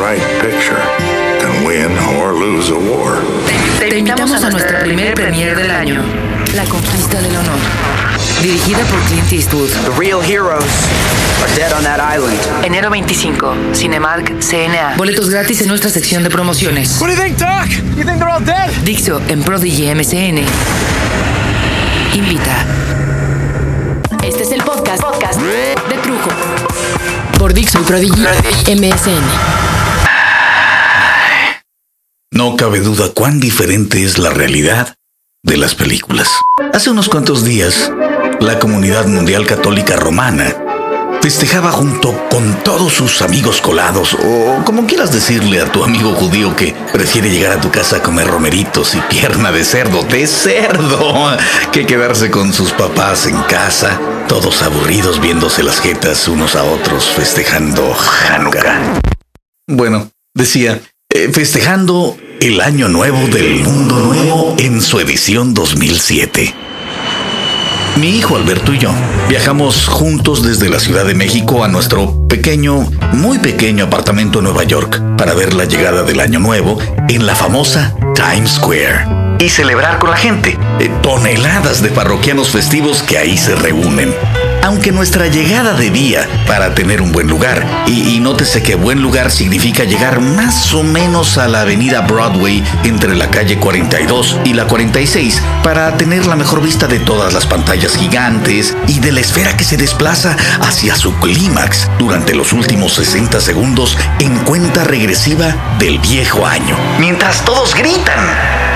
right picture can win or lose a war. Te invitamos a nuestra primer premier del año, La Conquista del Honor, dirigida por Clint Eastwood. The real heroes are dead on that island. Enero 25, Cinemark CNA. Boletos gratis en nuestra sección de promociones. What do you think, Doc? You think they're all dead? Dixo en Prodigy MCN. Invita. Este es el podcast, podcast de Trujo. Por Dixo y Prodigy MSN. No cabe duda cuán diferente es la realidad de las películas. Hace unos cuantos días, la comunidad mundial católica romana festejaba junto con todos sus amigos colados, o como quieras decirle a tu amigo judío que prefiere llegar a tu casa a comer romeritos y pierna de cerdo, de cerdo, que quedarse con sus papás en casa, todos aburridos viéndose las jetas unos a otros festejando Hanukkah. Bueno, decía, eh, festejando el año nuevo del mundo nuevo en su edición 2007. Mi hijo Alberto y yo viajamos juntos desde la Ciudad de México a nuestro pequeño, muy pequeño apartamento en Nueva York para ver la llegada del año nuevo en la famosa Times Square y celebrar con la gente eh, toneladas de parroquianos festivos que ahí se reúnen. Aunque nuestra llegada debía para tener un buen lugar, y, y nótese que buen lugar significa llegar más o menos a la avenida Broadway entre la calle 42 y la 46 para tener la mejor vista de todas las pantallas gigantes y de la esfera que se desplaza hacia su clímax durante los últimos 60 segundos en cuenta regresiva del viejo año. Mientras todos gritan,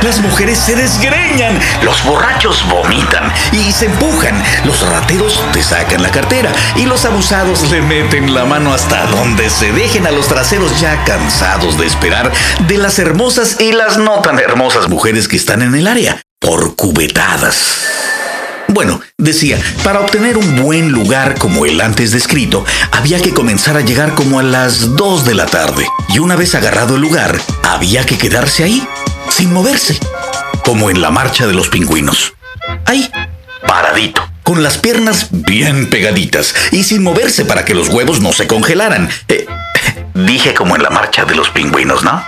las mujeres se desgreñan, los borrachos vomitan y se empujan, los rateros te sacan la cartera y los abusados le meten la mano hasta donde se dejen a los traseros ya cansados de esperar de las hermosas y las no tan hermosas mujeres que están en el área por cubetadas. Bueno, decía, para obtener un buen lugar como el antes descrito, había que comenzar a llegar como a las 2 de la tarde. Y una vez agarrado el lugar, había que quedarse ahí, sin moverse, como en la marcha de los pingüinos. Ahí, paradito, con las piernas bien pegaditas y sin moverse para que los huevos no se congelaran. Eh, dije como en la marcha de los pingüinos, ¿no?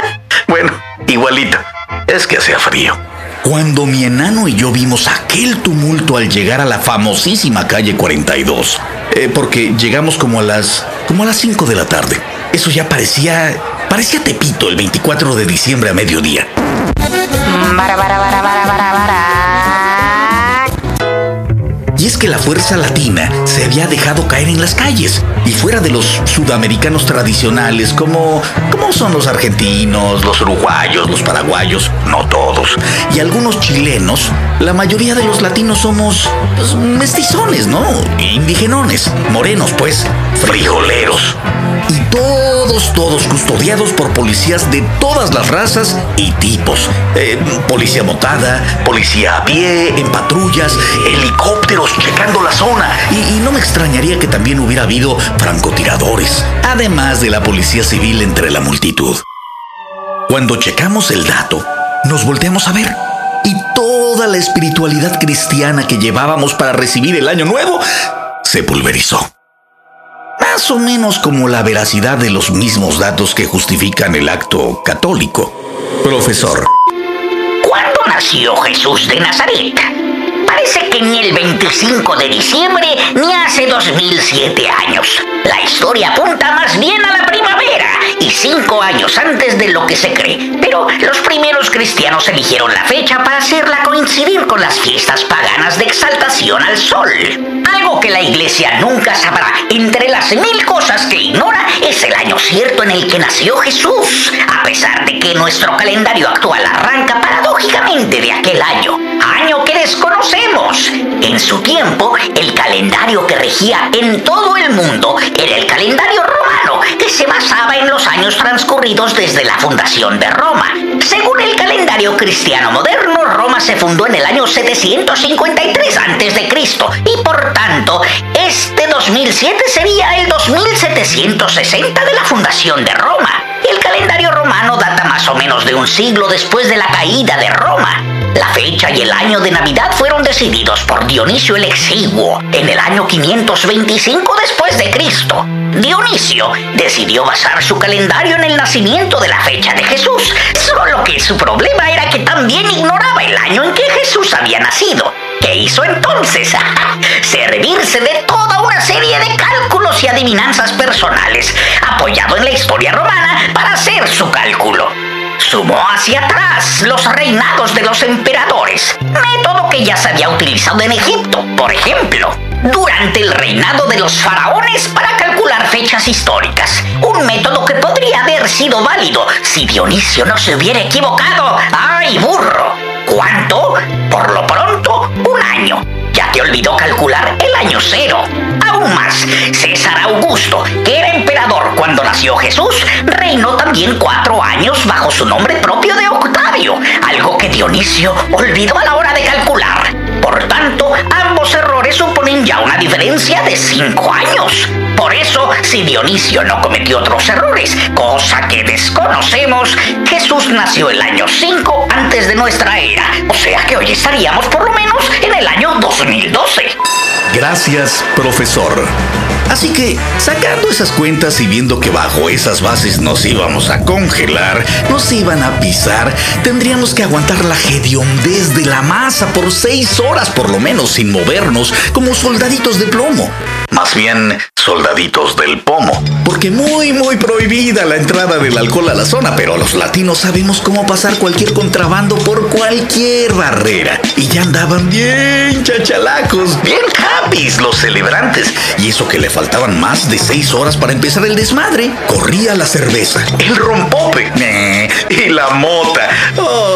bueno, igualito. Es que hacía frío. Cuando mi enano y yo vimos aquel tumulto al llegar a la famosísima calle 42, eh, porque llegamos como a las como a las 5 de la tarde. Eso ya parecía parecía Tepito el 24 de diciembre a mediodía. Bara, bara, bara, es que la fuerza latina se había dejado caer en las calles y fuera de los sudamericanos tradicionales como, como son los argentinos, los uruguayos, los paraguayos, no todos, y algunos chilenos, la mayoría de los latinos somos pues, mestizones, ¿no? Indigenones, morenos pues, frijoleros. Y todos, todos custodiados por policías de todas las razas y tipos. Eh, policía motada, policía a pie, en patrullas, helicópteros checando la zona. Y, y no me extrañaría que también hubiera habido francotiradores, además de la policía civil entre la multitud. Cuando checamos el dato, nos volteamos a ver. Y toda la espiritualidad cristiana que llevábamos para recibir el año nuevo se pulverizó. Más o menos como la veracidad de los mismos datos que justifican el acto católico. Profesor, ¿Cuándo nació Jesús de Nazaret? Parece que ni el 25 de diciembre ni hace 2007 años. La historia apunta más bien a la primavera y cinco años antes de lo que se cree. Pero los primeros cristianos eligieron la fecha para hacerla coincidir con las fiestas paganas de exaltación al sol. Algo que la iglesia nunca sabrá. Entre las mil cosas que ignora es el año cierto en el que nació Jesús. A pesar de que nuestro calendario actual arranca paradójicamente de aquel año. Año que desconocemos. En su tiempo, el calendario que regía en todo el mundo era el calendario romano, que se basaba en los años transcurridos desde la fundación de Roma. Según el calendario cristiano moderno, Roma se fundó en el año 753 a.C. y por tanto, este 2007 sería el 2760 de la fundación de Roma. El calendario romano data más más o menos de un siglo después de la caída de Roma. La fecha y el año de Navidad fueron decididos por Dionisio el Exiguo en el año 525 después de Cristo. Dionisio decidió basar su calendario en el nacimiento de la fecha de Jesús, solo que su problema era que también ignoraba el año en que Jesús había nacido. ¿Qué hizo entonces? Servirse de toda una serie de cálculos y adivinanzas personales, apoyado en la historia romana para hacer su cálculo. Sumó hacia atrás los reinados de los emperadores, método que ya se había utilizado en Egipto, por ejemplo, durante el reinado de los faraones para calcular fechas históricas, un método que podría haber sido válido si Dionisio no se hubiera equivocado. ¡Ay, burro! ¿Cuánto? Por lo pronto, un año. Ya te olvidó calcular el año cero. Aún más, César Augusto, que era emperador cuando nació Jesús, reinó también cuatro años bajo su nombre propio de Octavio, algo que Dionisio olvidó a la hora de calcular. Por tanto, ambos errores suponen ya una diferencia de cinco años. Por eso, si Dionisio no cometió otros errores, cosa que desconocemos, Jesús nació el año 5 antes de nuestra era. O sea que hoy estaríamos por lo menos 2012. Gracias, profesor. Así que, sacando esas cuentas y viendo que bajo esas bases nos íbamos a congelar, nos iban a pisar, tendríamos que aguantar la hediondez de la masa por seis horas por lo menos sin movernos como soldaditos de plomo. Más bien, soldaditos del pomo. Porque muy, muy prohibida la entrada del alcohol a la zona, pero los latinos sabemos cómo pasar cualquier contrabando por cualquier barrera. Y ya andaban bien chachalacos, bien happy los celebrantes. Y eso que le faltaban más de seis horas para empezar el desmadre. Corría la cerveza, el rompope eh, y la mota.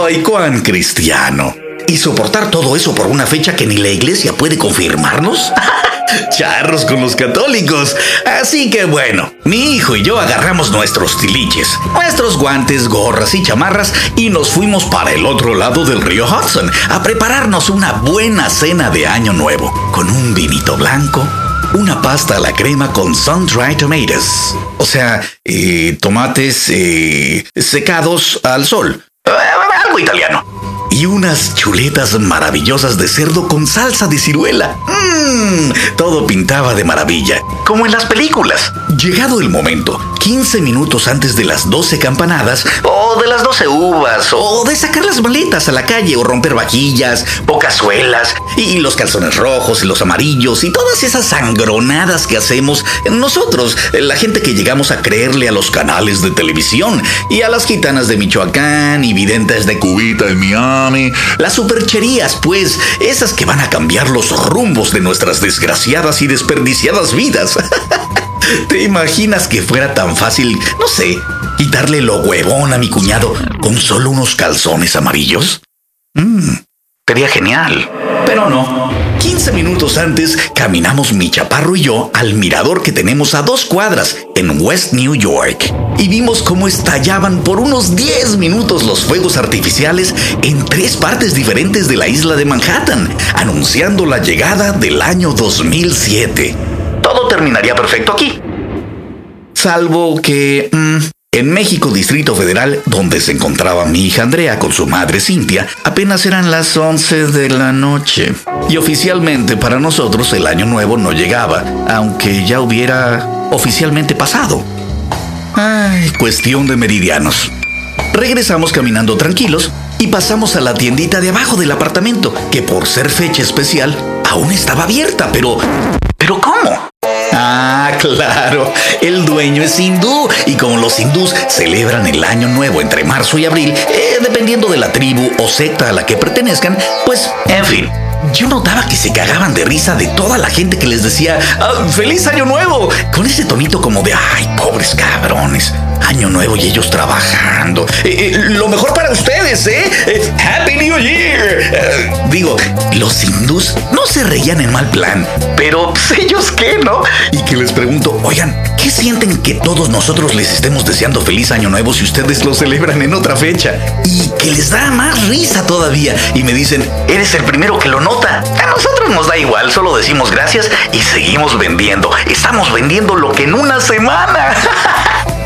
¡Ay, cuán cristiano! ¿Y soportar todo eso por una fecha que ni la iglesia puede confirmarnos? Charros con los católicos. Así que bueno, mi hijo y yo agarramos nuestros tiliches, nuestros guantes, gorras y chamarras y nos fuimos para el otro lado del río Hudson a prepararnos una buena cena de año nuevo, con un vinito blanco, una pasta a la crema con sun-dried tomatoes. O sea, eh, tomates eh, secados al sol. Eh, algo italiano y unas chuletas maravillosas de cerdo con salsa de ciruela. Mmm, todo pintaba de maravilla, como en las películas. Llegado el momento, 15 minutos antes de las 12 campanadas, o de las 12 uvas, o de sacar las maletas a la calle, o romper vajillas, bocazuelas, y los calzones rojos y los amarillos, y todas esas sangronadas que hacemos nosotros, la gente que llegamos a creerle a los canales de televisión, y a las gitanas de Michoacán, y videntes de Cubita en Miami, las supercherías, pues, esas que van a cambiar los rumbos de nuestras desgraciadas y desperdiciadas vidas. ¿Te imaginas que fuera tan fácil, no sé, quitarle lo huevón a mi cuñado con solo unos calzones amarillos? Mmm, sería genial. Pero no. 15 minutos antes caminamos mi chaparro y yo al mirador que tenemos a dos cuadras en West New York y vimos cómo estallaban por unos 10 minutos los fuegos artificiales en tres partes diferentes de la isla de Manhattan, anunciando la llegada del año 2007 todo terminaría perfecto aquí. Salvo que... mm, en México, Distrito Federal, donde se encontraba mi hija Andrea con su madre Cintia, apenas eran las 11 de la noche. Y oficialmente para nosotros el año nuevo no llegaba, aunque ya hubiera oficialmente pasado. Ay, cuestión de meridianos. Regresamos caminando tranquilos y pasamos a la tiendita de abajo del apartamento, que por ser fecha especial aún estaba abierta, pero... ¿Pero cómo? Ah, claro, el dueño es hindú y como los hindús celebran el año nuevo entre marzo y abril, eh, dependiendo de la tribu o secta a la que pertenezcan, pues, en fin. Yo notaba que se cagaban de risa de toda la gente que les decía "Ah, ¡Feliz Año Nuevo! Con ese tonito como de ¡Ay, pobres cabrones! Año Nuevo y ellos trabajando. Eh, eh, lo mejor para ustedes, ¿eh? Eh, ¡Happy New Year! Eh, digo, los hindús no se reían en mal plan, pero pues, ellos qué, ¿no? Y que les pregunto, oigan, ¿qué sienten que todos nosotros les estemos deseando feliz Año Nuevo si ustedes lo celebran en otra fecha? Y que les da más risa todavía. Y me dicen, eres el primero que lo nota. A nosotros nos da igual, solo decimos gracias y seguimos vendiendo. Estamos vendiendo lo que en una semana.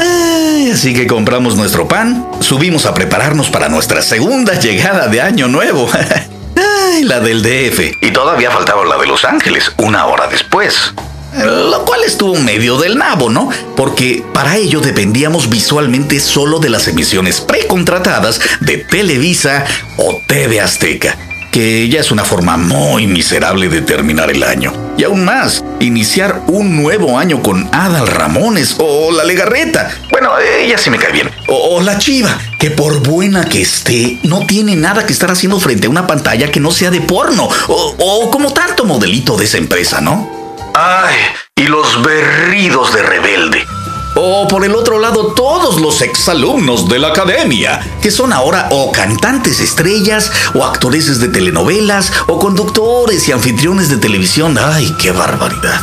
Ay, así que compramos nuestro pan, subimos a prepararnos para nuestra segunda llegada de Año Nuevo. Ay, la del DF. Y todavía faltaba la de Los Ángeles, una hora después. Lo cual estuvo medio del nabo, ¿no? Porque para ello dependíamos visualmente solo de las emisiones precontratadas de Televisa o TV Azteca que ya es una forma muy miserable de terminar el año. Y aún más, iniciar un nuevo año con Adal Ramones o la Legarreta. Bueno, ella sí me cae bien. O, la Chiva, que por buena que esté, no tiene nada que estar haciendo frente a una pantalla que no sea de porno. O, o como tanto modelito de esa empresa, ¿no? Ay, y los berridos de rebelde. O por el otro lado, todos los exalumnos de la academia, que son ahora o cantantes estrellas, o actores de telenovelas, o conductores y anfitriones de televisión. ¡Ay, qué barbaridad!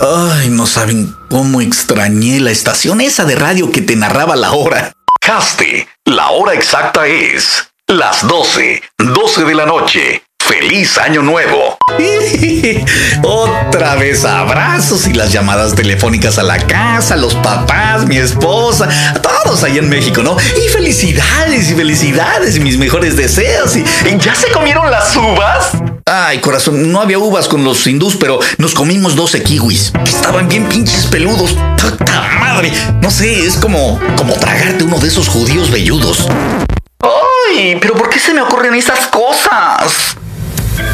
Ay, no saben cómo extrañé la estación esa de radio que te narraba la hora. Caste, la hora exacta es las 12, 12 de la noche. ¡Feliz Año Nuevo! Otra vez abrazos y las llamadas telefónicas a la casa, los papás, mi esposa, todos ahí en México, ¿no? Y felicidades y felicidades y mis mejores deseos. Y, ¿Ya se comieron las uvas? Ay, corazón, no había uvas con los hindús, pero nos comimos 12 kiwis. Estaban bien pinches peludos. ¡Puta madre! No sé, es como, como tragarte uno de esos judíos velludos. ¡Ay! ¿Pero por qué se me ocurren esas cosas?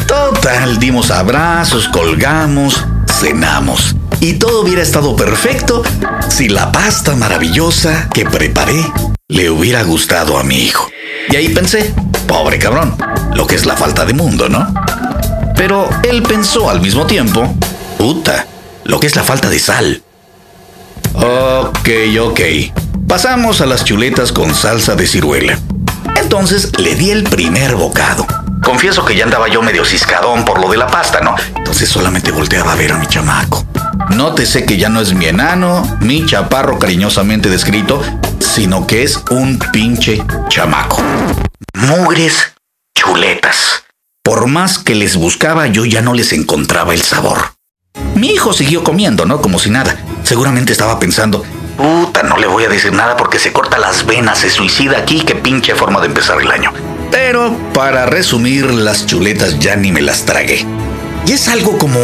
Total, dimos abrazos, colgamos, cenamos. Y todo hubiera estado perfecto si la pasta maravillosa que preparé le hubiera gustado a mi hijo. Y ahí pensé, pobre cabrón, lo que es la falta de mundo, ¿no? Pero él pensó al mismo tiempo, puta, lo que es la falta de sal. Ok, ok. Pasamos a las chuletas con salsa de ciruela. Entonces le di el primer bocado. Confieso que ya andaba yo medio ciscadón por lo de la pasta, ¿no? Entonces solamente volteaba a ver a mi chamaco. Nótese que ya no es mi enano, mi chaparro cariñosamente descrito, sino que es un pinche chamaco. Mugres chuletas. Por más que les buscaba, yo ya no les encontraba el sabor. Mi hijo siguió comiendo, ¿no? Como si nada. Seguramente estaba pensando, puta, no le voy a decir nada porque se corta las venas, se suicida aquí, qué pinche forma de empezar el año. Pero para resumir, las chuletas ya ni me las tragué. Y es algo como,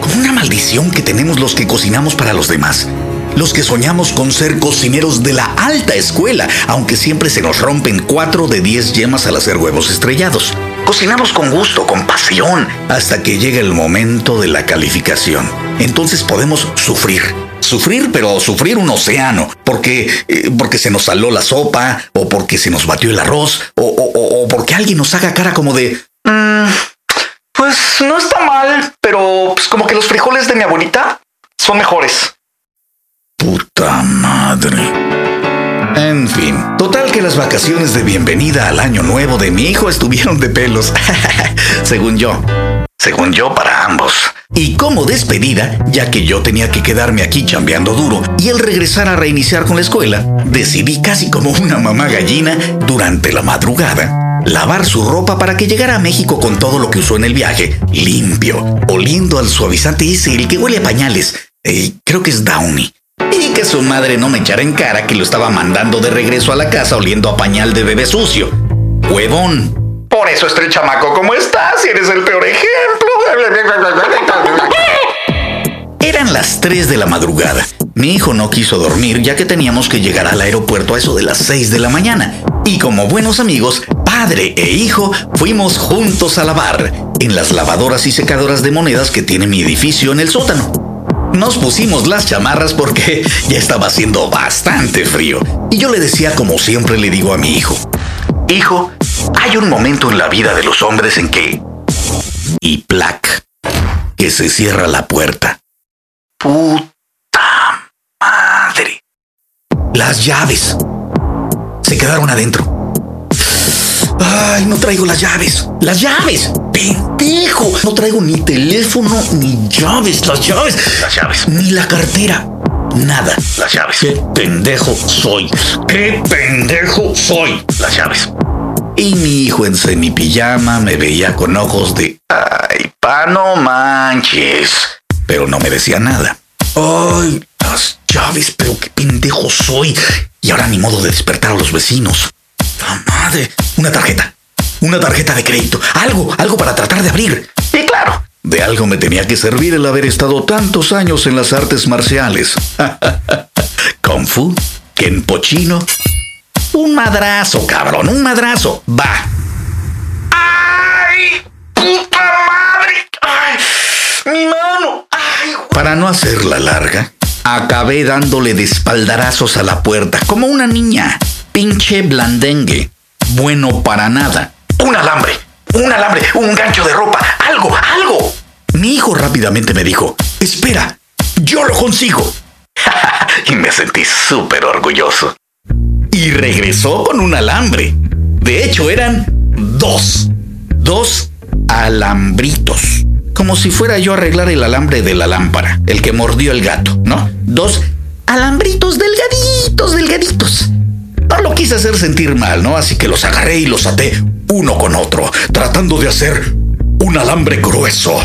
como una maldición que tenemos los que cocinamos para los demás. Los que soñamos con ser cocineros de la alta escuela, aunque siempre se nos rompen 4 de 10 yemas al hacer huevos estrellados. Cocinamos con gusto, con pasión, hasta que llega el momento de la calificación. Entonces podemos sufrir, sufrir, pero sufrir un océano, porque, eh, porque se nos saló la sopa, o porque se nos batió el arroz, o, porque alguien nos haga cara como de... Mm, pues no está mal, pero pues como que los frijoles de mi abuelita son mejores. Puta madre. En fin, total que las vacaciones de bienvenida al año nuevo de mi hijo estuvieron de pelos, según yo. Según yo, para ambos. Y como despedida, ya que yo tenía que quedarme aquí chambeando duro y él regresar a reiniciar con la escuela, decidí casi como una mamá gallina durante la madrugada lavar su ropa para que llegara a México con todo lo que usó en el viaje, limpio, oliendo al suavizante ese, el que huele a pañales. Eh, creo que es Downy. Y que su madre no me echara en cara que lo estaba mandando de regreso a la casa oliendo a pañal de bebé sucio. Huevón. Por eso estoy chamaco como estás y eres el peor ejemplo. Eran las 3 de la madrugada. Mi hijo no quiso dormir ya que teníamos que llegar al aeropuerto a eso de las 6 de la mañana. Y como buenos amigos, padre e hijo fuimos juntos a lavar en las lavadoras y secadoras de monedas que tiene mi edificio en el sótano. Nos pusimos las chamarras porque ya estaba haciendo bastante frío. Y yo le decía como siempre le digo a mi hijo, Hijo, hay un momento en la vida de los hombres en que... Y plac, que se cierra la puerta. Puta madre. Las llaves. Se quedaron adentro. Ay, no traigo las llaves. Las llaves. Pendejo. No traigo ni teléfono ni llaves. Las llaves. Las llaves. Ni la cartera. Nada. Las llaves. Qué pendejo soy. Qué pendejo soy. Las llaves. Y mi hijo en semipijama me veía con ojos de... Ay, pa, no manches. Pero no me decía nada. Ay, las llaves, pero qué pendejo soy. Y ahora ni modo de despertar a los vecinos. ¡La madre! Una tarjeta. Una tarjeta de crédito. Algo, algo para tratar de abrir. Y claro, de algo me tenía que servir el haber estado tantos años en las artes marciales. Kung Fu, Kenpochino. Un madrazo, cabrón, un madrazo. Va. ¡Ay! ¡Puta madre! ¡Ay! ¡Mi mano! ¡Ay! Para no hacerla larga, acabé dándole de espaldarazos a la puerta, como una niña. Pinche blandengue. Bueno para nada. Un alambre, un alambre, un gancho de ropa, algo, algo. Mi hijo rápidamente me dijo, espera, yo lo consigo. y me sentí súper orgulloso. Y regresó con un alambre. De hecho, eran dos. Dos alambritos. Como si fuera yo a arreglar el alambre de la lámpara, el que mordió el gato, ¿no? Dos alambritos delgaditos, delgaditos. No lo quise hacer sentir mal, ¿no? Así que los agarré y los até uno con otro, tratando de hacer un alambre grueso.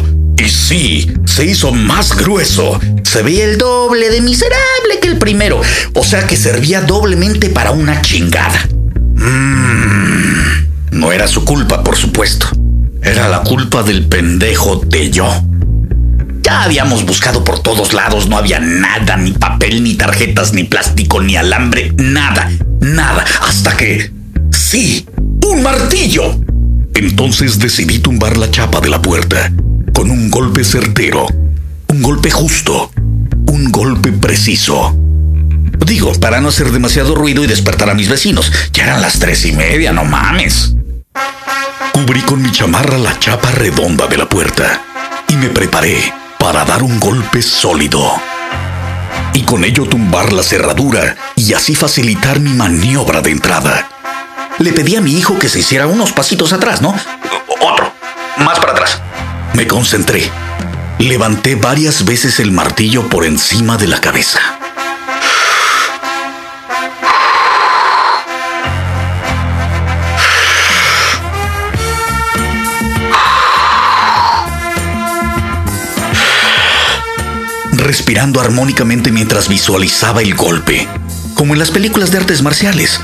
Y sí, se hizo más grueso. Se veía el doble de miserable que el primero. O sea que servía doblemente para una chingada. Mmm. No era su culpa, por supuesto. Era la culpa del pendejo de yo. Ya habíamos buscado por todos lados, no había nada, ni papel, ni tarjetas, ni plástico, ni alambre, nada, nada, hasta que... Sí, un martillo. Entonces decidí tumbar la chapa de la puerta con un golpe certero, un golpe justo, un golpe preciso. Digo, para no hacer demasiado ruido y despertar a mis vecinos. Ya eran las tres y media, no mames. Cubrí con mi chamarra la chapa redonda de la puerta y me preparé para dar un golpe sólido. Y con ello tumbar la cerradura y así facilitar mi maniobra de entrada. Le pedí a mi hijo que se hiciera unos pasitos atrás, ¿no? Me concentré. Levanté varias veces el martillo por encima de la cabeza. Respirando armónicamente mientras visualizaba el golpe, como en las películas de artes marciales.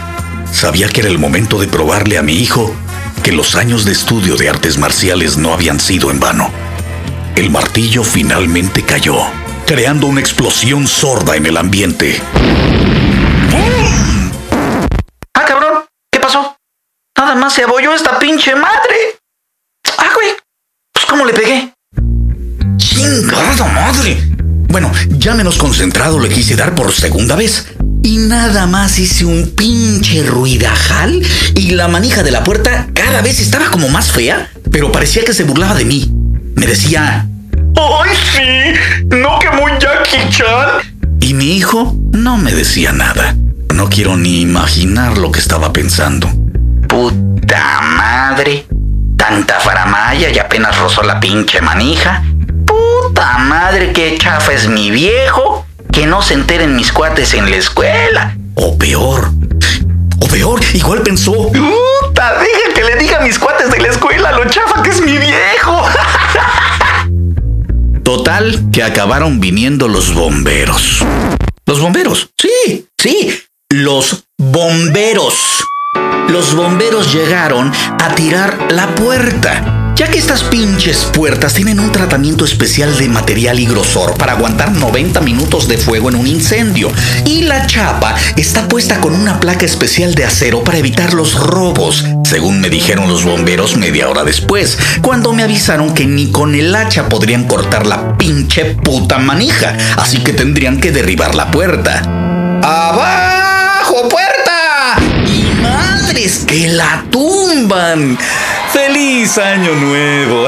Sabía que era el momento de probarle a mi hijo que los años de estudio de artes marciales no habían sido en vano. El martillo finalmente cayó, creando una explosión sorda en el ambiente. Ah, cabrón, ¿qué pasó? Nada más se abolló esta pinche madre. Ah, güey, pues ¿cómo le pegué? ¡Chingada madre! Bueno, ya menos concentrado le quise dar por segunda vez. Y nada más hice un pinche ruidajal y la manija de la puerta cada vez estaba como más fea, pero parecía que se burlaba de mí. Me decía, ¡Ay, sí! ¿No que muy Jackie Chan? y mi hijo no me decía nada. No quiero ni imaginar lo que estaba pensando. Puta madre. Tanta faramaya y apenas rozó la pinche manija. Puta madre, qué chafa es mi viejo. Que no se enteren mis cuates en la escuela. O peor. O peor, igual pensó. Puta, deja que le diga a mis cuates de la escuela lo chafa que es mi viejo. Total, que acabaron viniendo los bomberos. Los bomberos, sí, sí, los bomberos. Los bomberos llegaron a tirar la puerta. Ya que estas pinches puertas tienen un tratamiento especial de material y grosor para aguantar 90 minutos de fuego en un incendio. Y la chapa está puesta con una placa especial de acero para evitar los robos, según me dijeron los bomberos media hora después, cuando me avisaron que ni con el hacha podrían cortar la pinche puta manija, así que tendrían que derribar la puerta. ¡Abajo, que la tumban! ¡Feliz año nuevo!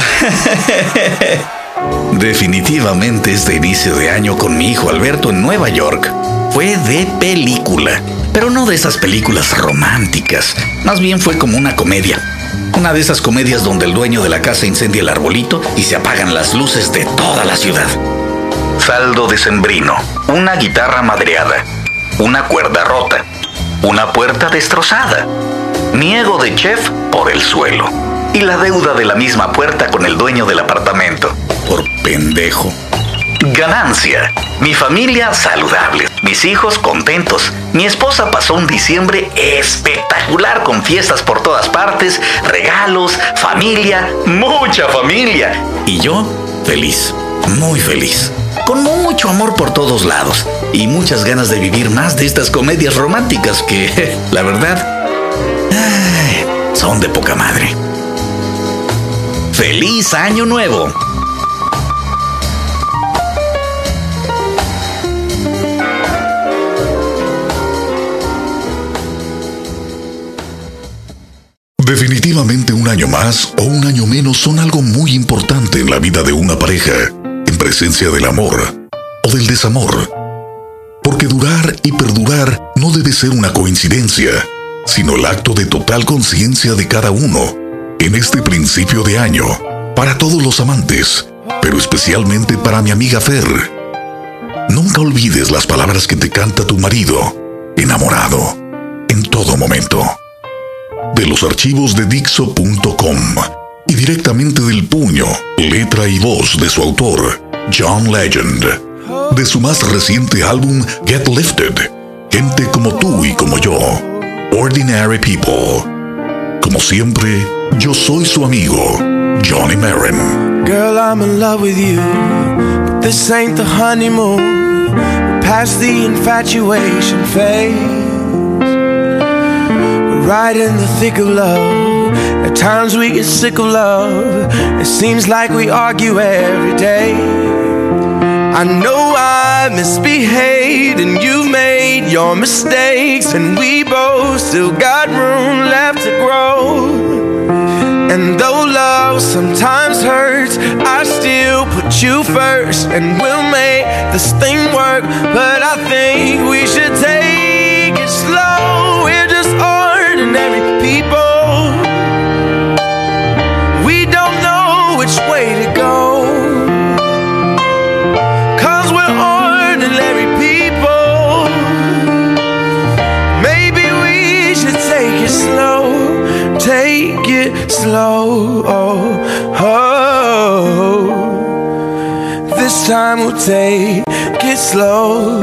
Definitivamente este inicio de año con mi hijo Alberto en Nueva York fue de película, pero no de esas películas románticas, más bien fue como una comedia. Una de esas comedias donde el dueño de la casa incendia el arbolito y se apagan las luces de toda la ciudad. Saldo decembrino, una guitarra madreada, una cuerda rota, una puerta destrozada, mi ego de chef por el suelo y la deuda de la misma puerta con el dueño del apartamento. Por pendejo. Ganancia. Mi familia saludable. Mis hijos contentos. Mi esposa pasó un diciembre espectacular con fiestas por todas partes, regalos, familia, mucha familia. Y yo feliz, muy feliz. Con mucho amor por todos lados y muchas ganas de vivir más de estas comedias románticas que, la verdad, son de poca madre. ¡Feliz Año Nuevo! Definitivamente un año más o un año menos son algo muy importante en la vida de una pareja, en presencia del amor o del desamor. Porque durar y perdurar no debe ser una coincidencia, sino el acto de total conciencia de cada uno en este principio de año, para todos los amantes, pero especialmente para mi amiga Fer. Nunca olvides las palabras que te canta tu marido, enamorado, en todo momento. De los archivos de Dixo.com y directamente del puño, letra y voz de su autor, John Legend, de su más reciente álbum Get Lifted, Gente como tú y como yo, Ordinary People. Como siempre, yo soy su amigo, Johnny Marin. Girl, I'm in love with you, but this ain't the honeymoon. Past the infatuation phase. right in the thick of love. At times we get sick of love. It seems like we argue every day. I know I misbehaved and made your mistakes, and we both still got room left to grow. And though love sometimes hurts, I still put you first, and we'll make this thing work. But I think we should slow. Oh, oh. This time we'll take it slow.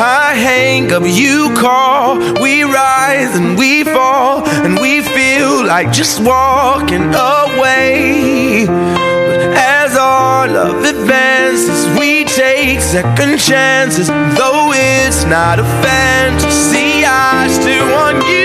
I hang up, you call, we rise and we fall, and we feel like just walking away. But as our love advances, we take second chances, though it's not a fantasy. I still want you